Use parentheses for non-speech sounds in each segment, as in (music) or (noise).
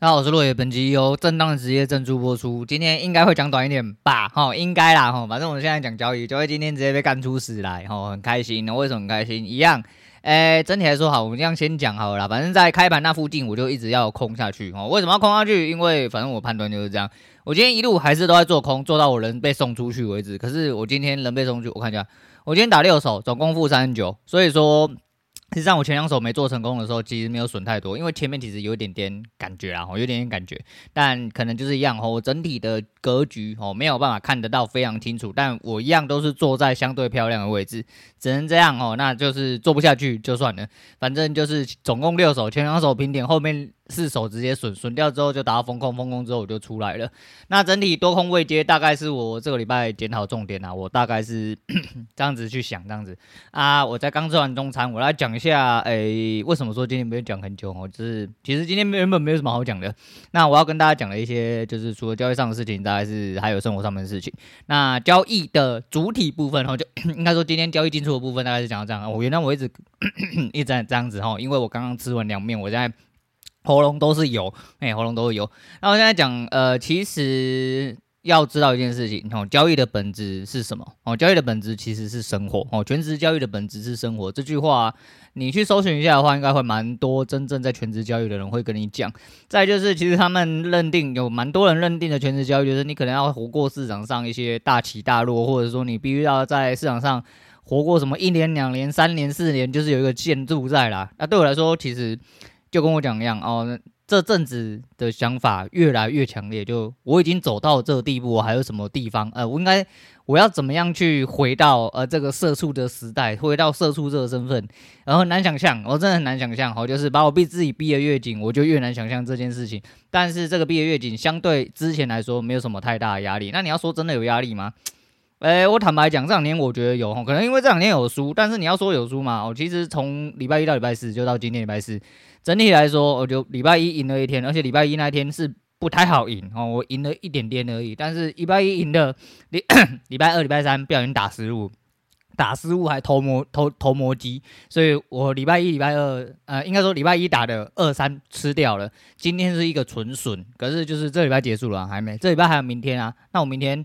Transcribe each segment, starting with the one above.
大家好，我是落叶，本集由正当职业赞助播出。今天应该会讲短一点吧，哈，应该啦，哈，反正我们现在讲交易，交易今天直接被干出屎来，哈，很开心。那为什么很开心？一样，诶、整体来说好，我们这样先讲好了。反正在开盘那附近，我就一直要空下去，哈，为什么要空下去？因为反正我判断就是这样。我今天一路还是都在做空，做到我人被送出去为止。可是我今天人被送出去，我看一下，我今天打六手，总共负三十九，所以说。实际上我前两手没做成功的时候，其实没有损太多，因为前面其实有一点点感觉啦，有点点感觉，但可能就是一样哦，我整体的格局哦没有办法看得到非常清楚，但我一样都是坐在相对漂亮的位置，只能这样哦，那就是做不下去就算了，反正就是总共六手，前两手平点，后面。四手直接损损掉之后就打到封控，封控之后我就出来了。那整体多空位阶大概是我这个礼拜检讨重点啊，我大概是 (coughs) 这样子去想这样子啊。我在刚吃完中餐，我来讲一下，诶、为什么说今天没有讲很久哦？就是其实今天原本没有什么好讲的。那我要跟大家讲的一些，就是除了交易上的事情，大概是还有生活上面的事情。那交易的主体部分，然后就 (coughs) 应该说今天交易进出的部分，大概是讲到这样。我原来我一直 (coughs) 一直在这样子哈，因为我刚刚吃完凉面，我在。喉咙都是油，哎、喉咙都是油。那我现在讲，呃，其实要知道一件事情，哦，交易的本质是什么？哦，交易的本质其实是生活。哦，全职交易的本质是生活。这句话你去搜寻一下的话，应该会蛮多真正在全职交易的人会跟你讲。再就是，其实他们认定有蛮多人认定的全职交易，就是你可能要活过市场上一些大起大落，或者说你必须要在市场上活过什么一年、两年、三年、四年，就是有一个建筑在啦。那对我来说，其实。就跟我讲一样哦，这阵子的想法越来越强烈。就我已经走到这个地步，我还有什么地方？呃，我应该我要怎么样去回到呃这个社畜的时代，回到社畜这个身份？然后很难想象，我真的很难想象。好，就是把我逼自己逼得越紧，我就越难想象这件事情。但是这个逼得越紧，相对之前来说没有什么太大的压力。那你要说真的有压力吗？哎，我坦白讲，这两天我觉得有，可能因为这两天有输。但是你要说有输嘛？我其实从礼拜一到礼拜四，就到今天礼拜四。整体来说，我就礼拜一赢了一天，而且礼拜一那一天是不太好赢哦，我赢了一点点而已。但是礼拜一赢的，礼 (coughs) 礼拜二、礼拜三不小心打失误，打失误还投魔投投魔机，所以我礼拜一、礼拜二，呃，应该说礼拜一打的二三吃掉了。今天是一个纯损，可是就是这礼拜结束了，还没，这礼拜还有明天啊。那我明天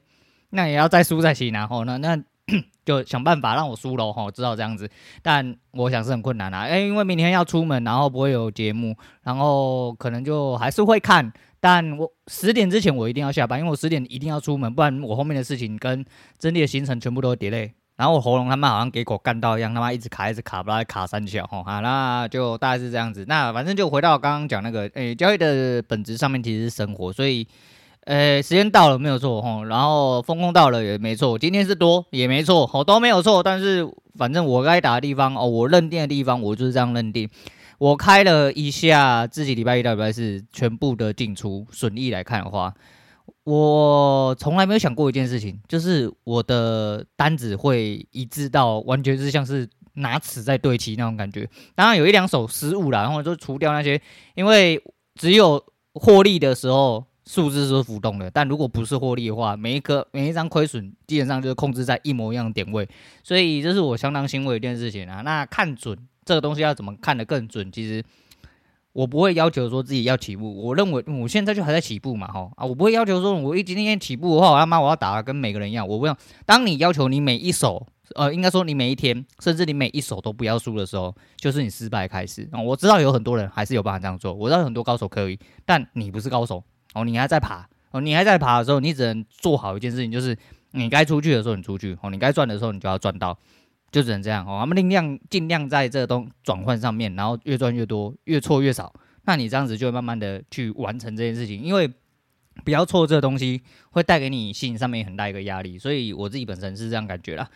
那也要再输再行，然后呢，那。(coughs) 就想办法让我输喽，吼，知道这样子，但我想是很困难啊，哎，因为明天要出门，然后不会有节目，然后可能就还是会看，但我十点之前我一定要下班，因为我十点一定要出门，不然我后面的事情跟整体的行程全部都 delay，然后我喉咙他妈好像给狗干到一样，他妈一直卡一直卡，不知道卡三小哈，好，那就大概是这样子，那反正就回到刚刚讲那个，哎，交易的本质上面其实是生活，所以。呃，时间到了没有错吼，然后风控到了也没错，今天是多也没错，吼都没有错，但是反正我该打的地方哦，我认定的地方我就是这样认定。我开了一下自己礼拜一到礼拜四全部的进出损益来看的话，我从来没有想过一件事情，就是我的单子会一致到完全是像是拿尺在对齐那种感觉。当然有一两手失误啦，然后就除掉那些，因为只有获利的时候。数字是浮动的，但如果不是获利的话，每一颗每一张亏损基本上就是控制在一模一样的点位，所以这是我相当欣慰的一件事情啊。那看准这个东西要怎么看得更准？其实我不会要求说自己要起步，我认为我现在就还在起步嘛，哈啊，我不会要求说我一今天起步的话，我他妈我要打跟每个人一样，我不要。当你要求你每一手，呃，应该说你每一天，甚至你每一手都不要输的时候，就是你失败开始。我知道有很多人还是有办法这样做，我知道有很多高手可以，但你不是高手。哦，你还在爬哦，你还在爬的时候，你只能做好一件事情，就是你该出去的时候你出去哦，你该赚的时候你就要赚到，就只能这样哦。我们尽量尽量在这个东转换上面，然后越赚越多，越错越少。那你这样子就会慢慢的去完成这件事情，因为不要错这东西会带给你心理上面很大一个压力。所以我自己本身是这样感觉啦，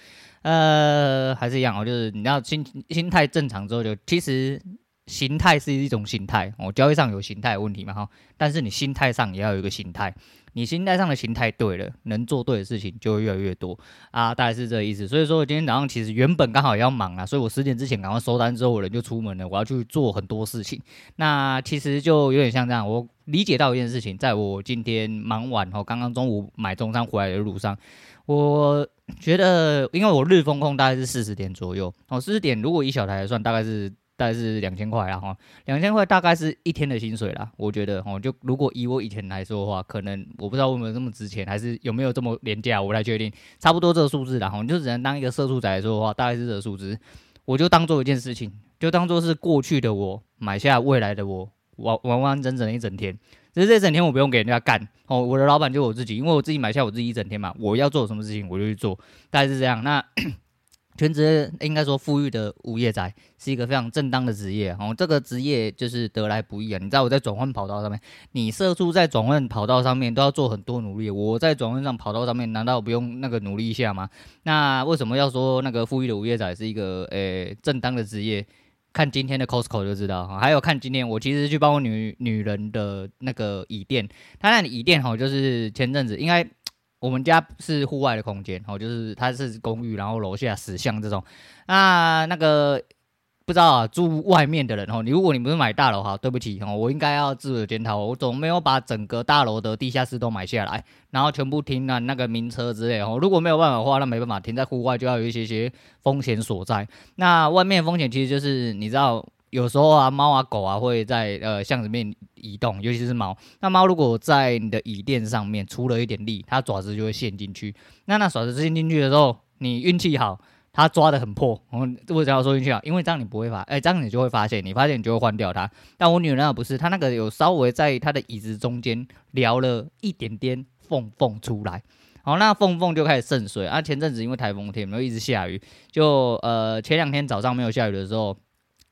呃，还是一样哦，就是你要心心态正常之后就其实。形态是一种形态，哦，交易上有形态问题嘛哈，但是你心态上也要有一个形态，你心态上的形态对了，能做对的事情就会越来越多啊，大概是这个意思。所以说我今天早上其实原本刚好也要忙啊，所以我十点之前赶快收单之后，我人就出门了，我要去做很多事情。那其实就有点像这样，我理解到一件事情，在我今天忙完后，刚刚中午买中餐回来的路上，我觉得因为我日风控大概是四十点左右，哦，四十点如果以小台来算，大概是。大概是两千块啦哈，两千块大概是一天的薪水啦。我觉得哦，就如果以我以前来说的话，可能我不知道有没有这么值钱，还是有没有这么廉价，我来决定。差不多这个数字啦哈，你就只能当一个社畜仔来说的话，大概是这个数字。我就当做一件事情，就当做是过去的我买下未来的我，完完完整整的一整天。只是这整天我不用给人家干哦，我的老板就我自己，因为我自己买下我自己一整天嘛，我要做什么事情我就去做，大概是这样。那全职应该说富裕的无业仔是一个非常正当的职业哦，这个职业就是得来不易啊。你知道我在转换跑道上面，你社畜在转换跑道上面都要做很多努力，我在转换上跑道上面难道不用那个努力一下吗？那为什么要说那个富裕的无业仔是一个诶、正当的职业？看今天的 Costco 就知道哈，还有看今天我其实去帮我女女人的那个椅垫，她那椅垫哈，就是前阵子应该我们家是户外的空间哦，就是它是公寓，然后楼下死巷这种，那那个。不知道啊，住外面的人哦，你如果你不是买大楼哈，对不起哦，我应该要自我检讨，我总没有把整个大楼的地下室都买下来，然后全部停了那个名车之类哦。如果没有办法的话，那没办法，停在户外就要有一些些风险所在。那外面风险其实就是你知道，有时候啊，猫啊狗啊会在呃巷子里面移动，尤其是猫。那猫如果在你的椅垫上面出了一点力，它爪子就会陷进去。那那爪子陷进去的时候，你运气好。它抓得很破，我为什么要说进去啊？因为这样你不会发，哎、这样你就会发现，你发现你就会换掉它。但我女人那不是，她那个有稍微在她的椅子中间撩了一点点缝缝出来，好，那缝缝就开始渗水啊。前阵子因为台风天，没有一直下雨，就呃前两天早上没有下雨的时候，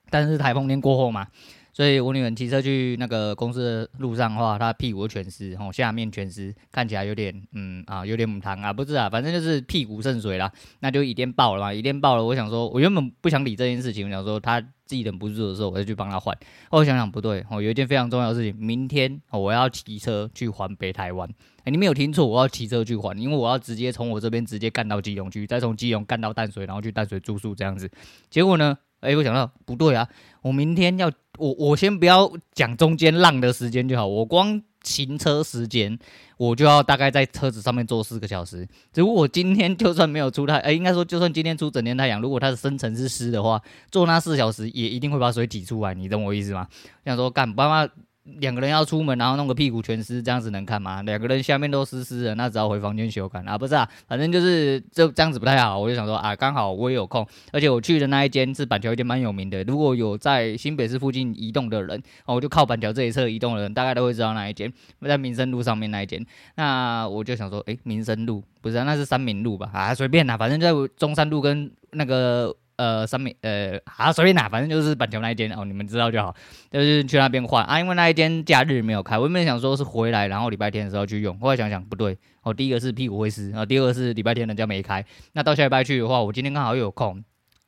但是台风天过后嘛。所以我女儿骑车去那个公司的路上的话，她屁股全湿，吼，下面全湿，看起来有点，嗯啊，有点母汤啊，不是啊，反正就是屁股渗水啦，那就椅垫爆了嘛，椅垫爆了，我想说，我原本不想理这件事情，我想说她自己忍不住的时候，我就去帮她换。后来想想不对，哦，有一件非常重要的事情，明天我要骑车去环北台湾，哎，你没有听错，我要骑车去环，因为我要直接从我这边直接干到基隆去，再从基隆干到淡水，然后去淡水住宿这样子。结果呢？哎、我想到不对啊！我明天要我我先不要讲中间浪的时间就好，我光行车时间我就要大概在车子上面坐四个小时。如果我今天就算没有出太，哎、应该说就算今天出整天太阳，如果它的深层是湿的话，坐那四小时也一定会把水挤出来，你懂我意思吗？想说干爸妈。两个人要出门，然后弄个屁股全湿，这样子能看吗？两个人下面都湿湿的，那只好回房间修改啊，不是啊，反正就是这这样子不太好。我就想说啊，刚好我也有空，而且我去的那一间是板桥一间蛮有名的。如果有在新北市附近移动的人，哦，我就靠板桥这一侧移动的人，大概都会知道那一间，在民生路上面那一间。那我就想说，诶，民生路不是、啊，那是三民路吧？啊，随便啦，反正在中山路跟那个。呃，上面呃，好随便拿，反正就是板桥那一间哦，你们知道就好，就是去那边换啊，因为那一间假日没有开，我原本想说是回来，然后礼拜天的时候去用，后来想想不对，哦，第一个是屁股会湿，然后第二个是礼拜天人家没开，那到下礼拜去的话，我今天刚好又有空。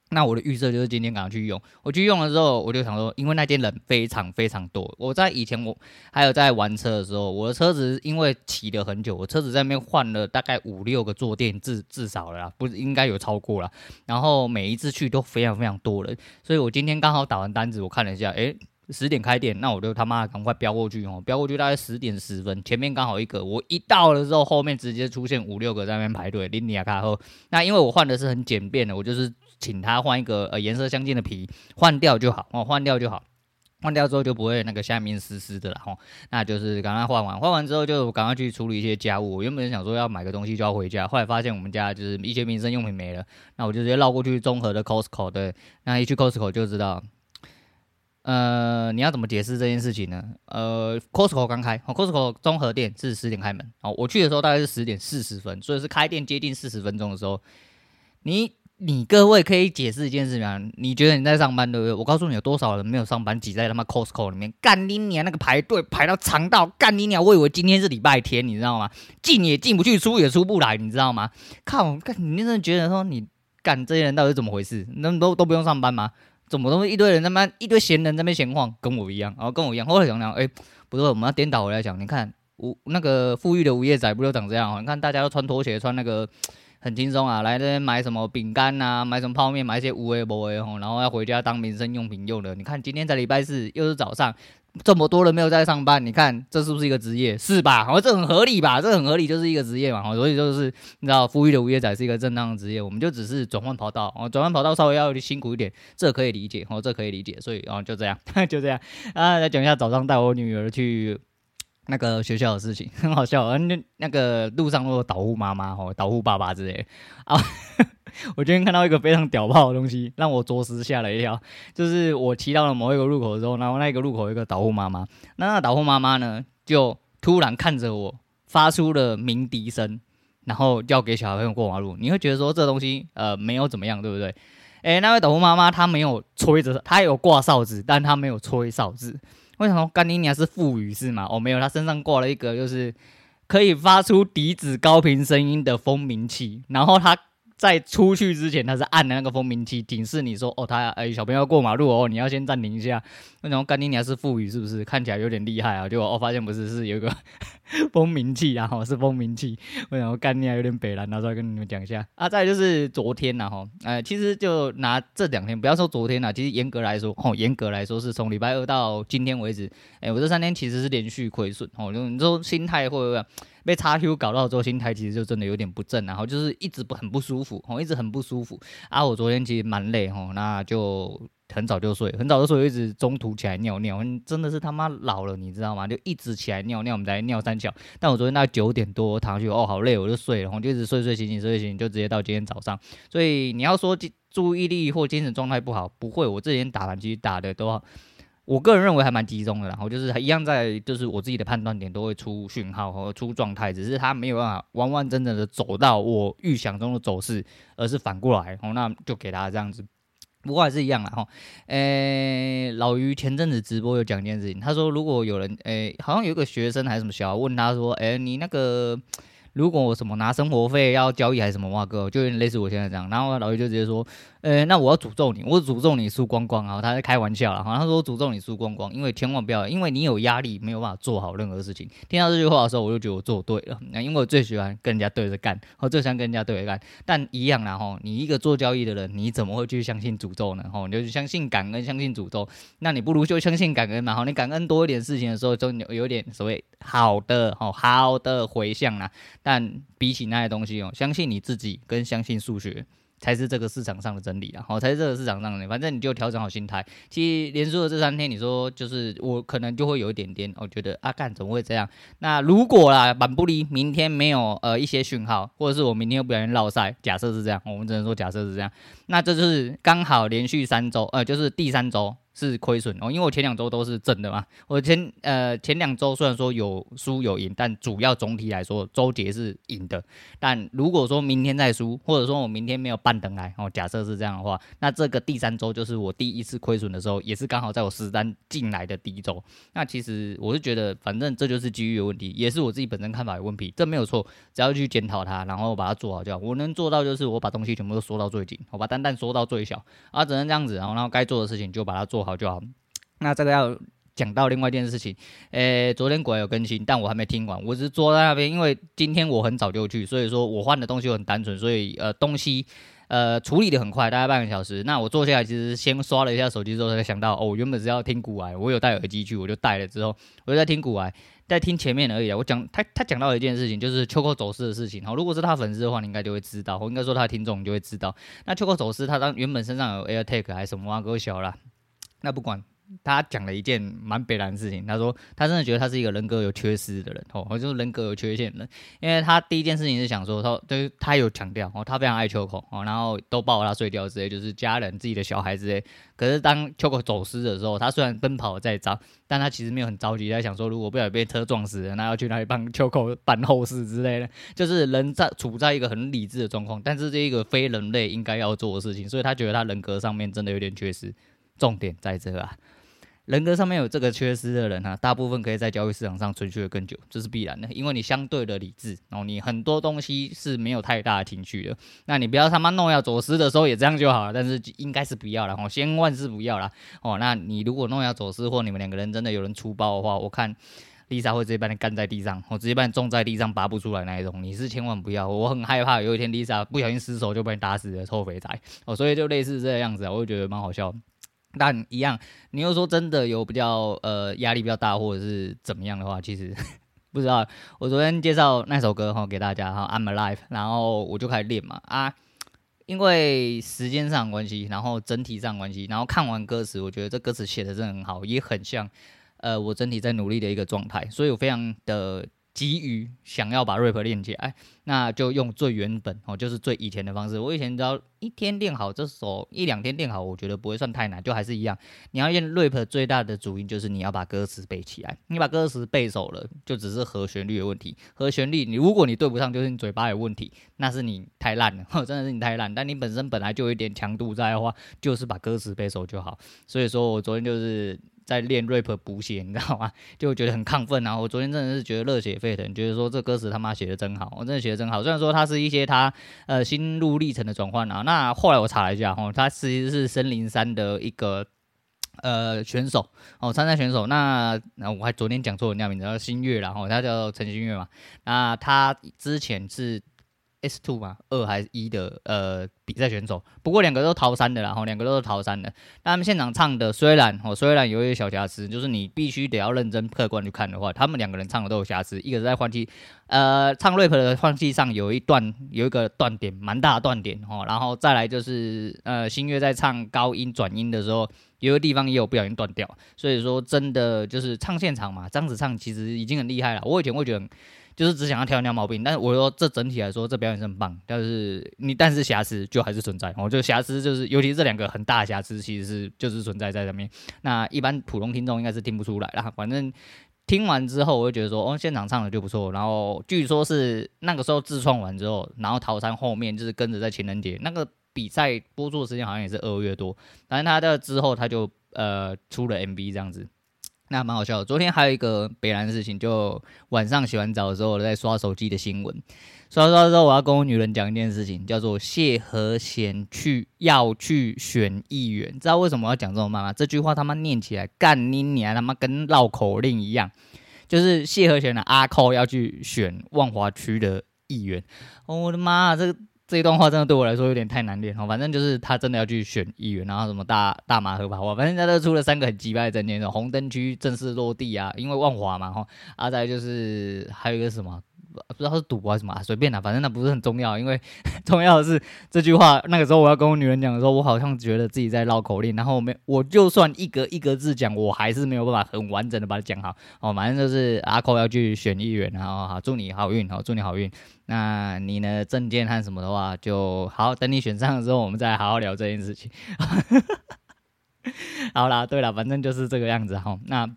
那我的预设就是今天赶快去用。我去用了之后，我就想说，因为那天人非常非常多。我在以前我还有在玩车的时候，我的车子因为骑了很久，我车子在那边换了大概五六个坐垫，至至少了，不是应该有超过了。然后每一次去都非常非常多人，所以我今天刚好打完单子，我看了一下，诶，十点开店，那我就他妈赶快飙过去哦，飙过去大概十点十分，前面刚好一个，我一到了之后，后面直接出现五六个在那边排队，林尼亚卡后。那因为我换的是很简便的，我就是。请他换一个呃颜色相近的皮，换掉就好哦，换掉就好，换掉之后就不会那个下面湿湿的了吼。那就是赶快换完，换完之后就赶快去处理一些家务。我原本想说要买个东西就要回家，后来发现我们家就是一些民生用品没了，那我就直接绕过去综合的 Costco。对，那一去 Costco 就知道，呃，你要怎么解释这件事情呢？呃，Costco 刚开，Costco 综合店是十点开门哦，我去的时候大概是十点四十分，所以是开店接近四十分钟的时候，你。你各位可以解释一件事吗？你觉得你在上班对不对？我告诉你，有多少人没有上班，挤在他妈 Costco 里面，干你娘！那个排队排到长到干你娘！我以为今天是礼拜天，你知道吗？进也进不去，出也出不来，你知道吗？靠！干你真的觉得说你干这些人到底怎么回事？那都都不用上班吗？怎么都是一堆人在那一堆闲人在那边闲晃，跟我一样，然后跟我一样。后来想想，哎、不对，我们要颠倒回来讲，你看无那个富裕的无业仔不就长这样？你看大家都穿拖鞋，穿那个。很轻松啊，来这边买什么饼干呐，买什么泡面，买一些无为不为吼，然后要回家当民生用品用的。你看今天在礼拜四，又是早上，这么多人没有在上班，你看这是不是一个职业？是吧？好，这很合理吧？这很合理，就是一个职业嘛。哦所以就是你知道，富裕的无业仔是一个正当职业，我们就只是转换跑道哦，转换跑道稍微要辛苦一点，这可以理解哦，这可以理解。所以哦，就这样，就这样啊。来讲一下早上带我女儿去 (laughs) 那个学校的事情，(laughs) 很好笑。那那个路上都有导护妈妈哦，导护爸爸之类啊。(laughs) 我今天看到一个非常屌爆的东西，让我着实吓了一跳。就是我骑到了某一个路口的时候，然后那个路口有一个导护妈妈，那那导护妈妈呢，就突然看着我，发出了鸣笛声，然后要给小朋友过马路。你会觉得说这东西呃没有怎么样，对不对？诶，那位导护妈妈她没有吹着，她有挂哨子，但她没有吹哨子。为什么？干你娘是腹语是吗？哦，没有，他身上挂了一个就是可以发出笛子高频声音的蜂鸣器，然后他。在出去之前，他是按的那个蜂鸣器警示你说：“哦，他哎、小朋友要过马路哦，你要先暂停一下。(laughs) ”那种干你还是腹语是不是？看起来有点厉害啊！结果我发现不是，是有一个 (laughs) 蜂鸣器，然后是蜂鸣器。为什么干你娘有点北蓝？拿出来跟你们讲一下啊！再就是昨天呐，哈，呃，其实就拿这两天，不要说昨天呐，其实严格来说，哦，严格来说是从礼拜二到今天为止，哎、我这三天其实是连续亏损哦。就你说心态会不会？被叉 Q 搞到之后，心态其实就真的有点不正，然后就是一直不很不舒服，哦，一直很不舒服啊。我昨天其实蛮累，吼，那就很早就睡，很早就睡，一直中途起来尿尿，真的是他妈老了，你知道吗？就一直起来尿尿，我们在尿三小。但我昨天大概九点多躺下去，哦，好累，我就睡了，然后就一直睡睡醒醒睡醒，就直接到今天早上。所以你要说注意力或精神状态不好，不会，我之前打完其实打的都好。我个人认为还蛮集中的，然后就是一样在，就是我自己的判断点都会出讯号和出状态，只是它没有办法完完整整的走到我预想中的走势，而是反过来，哦，那就给他这样子。不过还是一样啦，哈，诶，老于前阵子直播有讲一件事情，他说如果有人，诶，好像有个学生还是什么小孩问他说，诶，你那个。如果我什么拿生活费要交易还是什么哇哥，就有点类似我现在这样。然后老于就直接说，呃，那我要诅咒你，我诅咒你输光光啊！他在开玩笑啦，好他说诅咒你输光光，因为千万不要，因为你有压力，没有办法做好任何事情。听到这句话的时候，我就觉得我做对了。那因为我最喜欢跟人家对着干，我最喜欢跟人家对着干。但一样啦吼，你一个做交易的人，你怎么会去相信诅咒呢？吼，你就相信感恩，相信诅咒。那你不如就相信感恩嘛。吼，你感恩多一点事情的时候，就有有点所谓好的吼，好的回向啦。但比起那些东西哦，相信你自己跟相信数学才是这个市场上的真理啊！好，才是这个市场上的，反正你就调整好心态。其实连输了这三天，你说就是我可能就会有一点点，我觉得啊，干怎么会这样？那如果啦，板不离明天没有呃一些讯号，或者是我明天又不小心落赛，假设是这样，我们只能说假设是这样，那这就是刚好连续三周，呃，就是第三周。是亏损哦，因为我前两周都是正的嘛。我前呃前两周虽然说有输有赢，但主要总体来说周结是赢的。但如果说明天再输，或者说我明天没有半等来哦，假设是这样的话，那这个第三周就是我第一次亏损的时候，也是刚好在我实单进来的第一周。那其实我是觉得，反正这就是机遇的问题，也是我自己本身看法有问题，这没有错，只要去检讨它，然后把它做好就好。我能做到就是我把东西全部都缩到最紧，我把单单缩到最小啊，只能这样子，然后然后该做的事情就把它做好就好。那这个要讲到另外一件事情，诶，昨天果然有更新，但我还没听完，我只是坐在那边，因为今天我很早就去，所以说我换的东西很单纯，所以呃东西呃处理的很快，大概半个小时。那我坐下来其实先刷了一下手机之后才想到，哦，我原本是要听古癌，我有戴耳机去，我就戴了之后，我就在听古癌，在听前面而已啊。我讲他他讲到一件事情，就是 (laughs) 秋口走私的事情。好，如果是他粉丝的话，你应该就会知道，我应该说他的听众你就会知道。那秋口走私，他当原本身上有 AirTag 还是什么啊，给我小了，那不管。他讲了一件蛮悲然的事情，他说他真的觉得他是一个人格有缺失的人，哦，就是人格有缺陷的人，因为他第一件事情是想说，他对他有强调哦，他非常爱秋口哦，然后都抱他睡觉之类，就是家人自己的小孩之类。可是当秋口走失的时候，他虽然奔跑在找，但他其实没有很着急，在想说，如果不小心被车撞死了，那要去哪里帮秋口办后事之类的，就是人在处在一个很理智的状况，但是这一个非人类应该要做的事情，所以他觉得他人格上面真的有点缺失，重点在这啊。人格上面有这个缺失的人哈，大部分可以在交易市场上存续的更久，这是必然的，因为你相对的理智，然后你很多东西是没有太大的情绪的。那你不要他妈弄要走失的时候也这样就好了，但是应该是不要了，哦，千万是不要了哦。那你如果弄要走失，或你们两个人真的有人出包的话，我看 Lisa 会直接把你干在地上，我直接把你种在地上拔不出来那一种，你是千万不要，我很害怕有一天 Lisa 不小心失手就把你打死了，臭肥仔哦。所以就类似这个样子啊，我就觉得蛮好笑。但一样，你又说真的有比较呃压力比较大，或者是怎么样的话，其实 (laughs) 不知道。我昨天介绍那首歌哈给大家哈，I'm Alive，然后我就开始练嘛啊，因为时间上关系，然后整体上关系，然后看完歌词，我觉得这歌词写的真的很好，也很像呃我整体在努力的一个状态，所以我非常的。急于想要把 rap 练起来，那就用最原本哦，就是最以前的方式。我以前只要一天练好这首，一两天练好，我觉得不会算太难，就还是一样。你要练 rap 最大的主因就是你要把歌词背起来，你把歌词背熟了，就只是和旋律的问题。和旋律，你如果你对不上，就是你嘴巴有问题，那是你太烂了，(laughs) 真的是你太烂。但你本身本来就有一点强度在的话，就是把歌词背熟就好。所以说我昨天就是。在练 rap 补血，你知道吗？(laughs) 就觉得很亢奋，然后我昨天真的是觉得热血沸腾，觉得说这歌词他妈写的真好，我真的写的真好。虽然说它是一些他呃心路历程的转换啊，那后来我查了一下，哦，他其实是森林山的一个呃选手哦，参赛选手。那那我还昨天讲错人家名字，叫新月，然后他叫陈新月嘛。那他之前是。S two 嘛，二还是一的呃比赛选手，不过两个都逃三的啦，然后两个都是逃三的。他们现场唱的虽然哦，虽然有一些小瑕疵，就是你必须得要认真客观去看的话，他们两个人唱的都有瑕疵。一个是在换气，呃，唱 rap 的换气上有一段有一个断点，蛮大的断点哦。然后再来就是呃，新月在唱高音转音的时候，有个地方也有不小心断掉。所以说真的就是唱现场嘛，这样子唱其实已经很厉害了。我以前会觉得。就是只想要挑人家毛病，但是我说这整体来说，这表演是很棒。但是你但是瑕疵就还是存在，我觉得瑕疵就是，尤其这两个很大的瑕疵，其实是就是存在在上面。那一般普通听众应该是听不出来啦。反正听完之后，我就觉得说，哦，现场唱的就不错。然后据说是那个时候自创完之后，然后桃山后面就是跟着在情人节那个比赛播出的时间好像也是二月多，反正他的之后他就呃出了 MV 这样子。那蛮好笑的。昨天还有一个北兰的事情，就晚上洗完澡的时候，我在刷手机的新闻，刷刷之后，我要跟我女人讲一件事情，叫做谢和弦去要去选议员，知道为什么要讲这么慢吗？这句话他妈念起来干你娘，他妈跟绕口令一样，就是谢和弦的阿扣要去选万华区的议员。我的妈，这个。这一段话真的对我来说有点太难练哦，反正就是他真的要去选议员，然后什么大大马合法化，反正他都出了三个很鸡掰的证件，红灯区正式落地啊，因为万华嘛哈，啊再就是还有一个什么。不知道是赌博还是什么啊，随便啦，反正那不是很重要，因为 (laughs) 重要的是这句话。那个时候我要跟我女人讲的时候，我好像觉得自己在绕口令，然后我没，我就算一格一格字讲，我还是没有办法很完整的把它讲好。哦，反正就是阿扣要去选议员，然后好，祝你好运，好，祝你好运。那你呢，证件和什么的话，就好，等你选上了之后，我们再好好聊这件事情。(laughs) 好啦，对了，反正就是这个样子哈。那。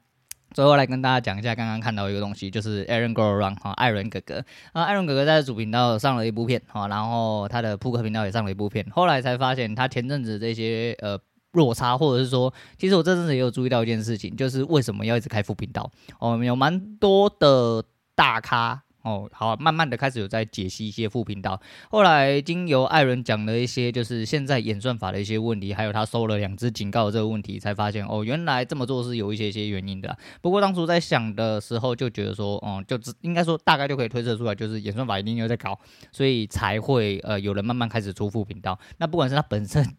最后来跟大家讲一下，刚刚看到一个东西，就是 Aaron Goro Run 哈，艾伦哥哥啊，艾伦哥哥在主频道上了一部片哈，然后他的扑克频道也上了一部片，后来才发现他前阵子这些呃落差，或者是说，其实我这阵子也有注意到一件事情，就是为什么要一直开副频道？哦，有蛮多的大咖。哦，好，慢慢的开始有在解析一些副频道。后来经由艾伦讲了一些，就是现在演算法的一些问题，还有他收了两只警告这个问题，才发现哦，原来这么做是有一些些原因的。不过当初在想的时候，就觉得说，哦、就只应该说大概就可以推测出来，就是演算法一定有在搞，所以才会呃有人慢慢开始出副频道。那不管是他本身。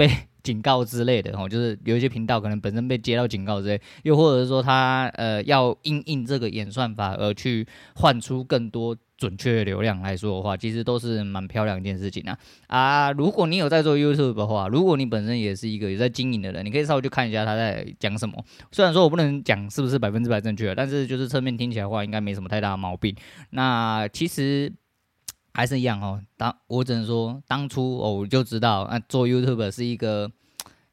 被 (laughs) 警告之类的哦，就是有一些频道可能本身被接到警告之类，又或者是说他呃要因应这个演算法而去换出更多准确的流量来说的话，其实都是蛮漂亮一件事情啊啊！如果你有在做 YouTube 的话，如果你本身也是一个有在经营的人，你可以稍微去看一下他在讲什么。虽然说我不能讲是不是百分之百正确，但是就是侧面听起来的话，应该没什么太大的毛病。那其实。还是一样哦，当我只能说，当初哦我就知道，啊做 YouTube 是一个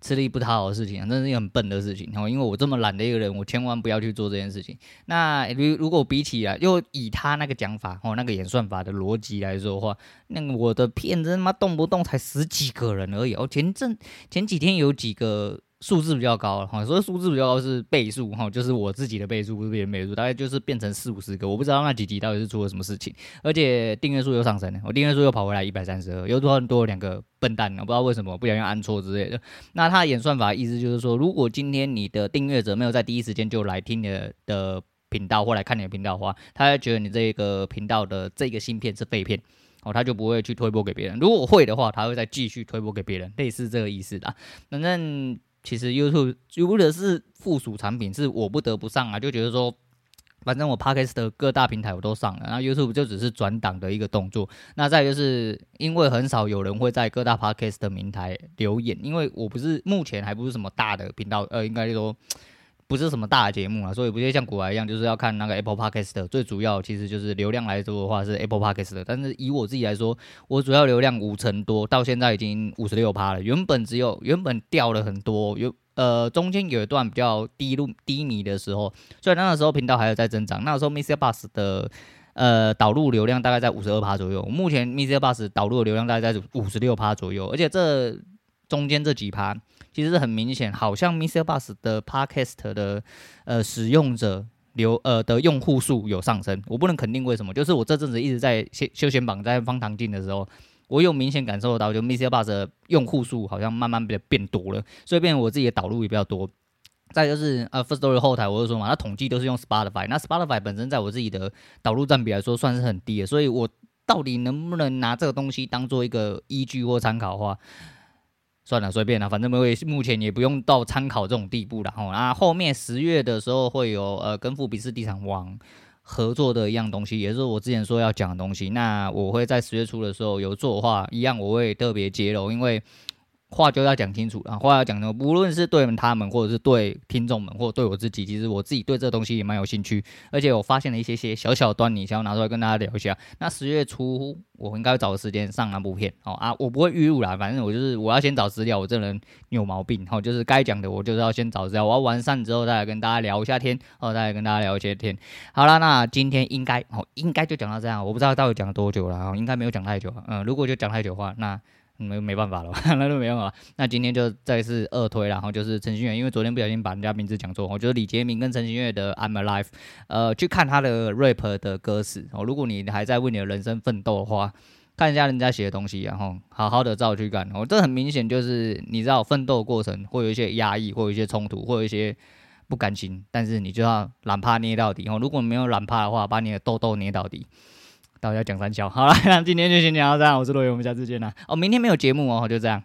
吃力不讨好的事情，真是一个很笨的事情哦。因为我这么懒的一个人，我千万不要去做这件事情。那如如果比起来，又以他那个讲法哦，那个演算法的逻辑来说的话，那我的片子他妈动不动才十几个人而已哦。前阵前几天有几个。数字比较高哈，所以数字比较高是倍数哈，就是我自己的倍数，不是别人倍数，大概就是变成四五十个，我不知道那几集到底是出了什么事情，而且订阅数又上升了，我订阅数又跑回来一百三十二，又多很多两个笨蛋，我不知道为什么不小心按错之类的。那他演算法意思就是说，如果今天你的订阅者没有在第一时间就来听你的频道或来看你的频道的话，他会觉得你这个频道的这个芯片是废片哦，他就不会去推播给别人。如果会的话，他会再继续推播给别人，类似这个意思的，反正。其实 YouTube 如果是附属产品，是我不得不上啊，就觉得说。反正我 Podcast 的各大平台我都上了，然后 YouTube 就只是转档的一个动作。那再就是因为很少有人会在各大 Podcast 的平台留言，因为我不是目前还不是什么大的频道，呃，应该说不是什么大节目啊，所以不会像古玩一样，就是要看那个 Apple Podcast。最主要其实就是流量来说的话是 Apple Podcast 的，但是以我自己来说，我主要流量五成多，到现在已经五十六趴了，原本只有原本掉了很多有。呃，中间有一段比较低路低迷的时候，所以那个时候频道还有在增长。那个时候 MixerBox 的呃导入流量大概在五十二趴左右，目前 MixerBox 导入的流量大概在五十六趴左右。而且这中间这几趴其实很明显，好像 Mr. Bus 的 Podcast 的呃使用者流呃的用户数有上升。我不能肯定为什么，就是我这阵子一直在休休闲榜在方糖镜的时候。我有明显感受到，就 Mr. Bus 的用户数好像慢慢变变多了，所以变成我自己的导入也比较多。再就是呃，Firstory 后台，我就说嘛，它统计都是用 Spotify，那 Spotify 本身在我自己的导入占比来说算是很低的，所以我到底能不能拿这个东西当做一个依据或参考的话，算了，随便了，反正目目前也不用到参考这种地步了。然后啊，后面十月的时候会有呃，跟富比斯地产王。合作的一样东西，也是我之前说要讲的东西。那我会在十月初的时候有做的话，一样我会特别揭露，因为话就要讲清楚了。话要讲的，无论是对他们，或者是对听众们，或者对我自己，其实我自己对这东西也蛮有兴趣。而且我发现了一些些小小的端倪，想要拿出来跟大家聊一下。那十月初。我应该找个时间上那部片，哦啊，我不会预录啦，反正我就是我要先找资料，我这人有毛病，哦，就是该讲的我就是要先找资料，我要完善之后再来跟大家聊一下天，哦，再来跟大家聊一些天。好了，那今天应该哦应该就讲到这样，我不知道到底讲了多久了，哦，应该没有讲太久，嗯，如果就讲太久的话，那。没 (laughs) 没办法了，那就没办法。那今天就再次二推，然后就是陈星月，因为昨天不小心把人家名字讲错，我觉得李杰明跟陈星月的《I'm Alive》，呃，去看他的 rap 的歌词哦。如果你还在为你的人生奋斗的话，看一下人家写的东西，然后好好的照去干。哦，这很明显就是你知道奋斗过程会有一些压抑，会有一些冲突，会有一些不甘心，但是你就要懒趴捏到底哦。如果没有懒趴的话，把你的痘痘捏到底。到要讲三笑，好了，那今天就先讲到这样，我是罗宇，我们下次见啦。哦，明天没有节目哦，就这样。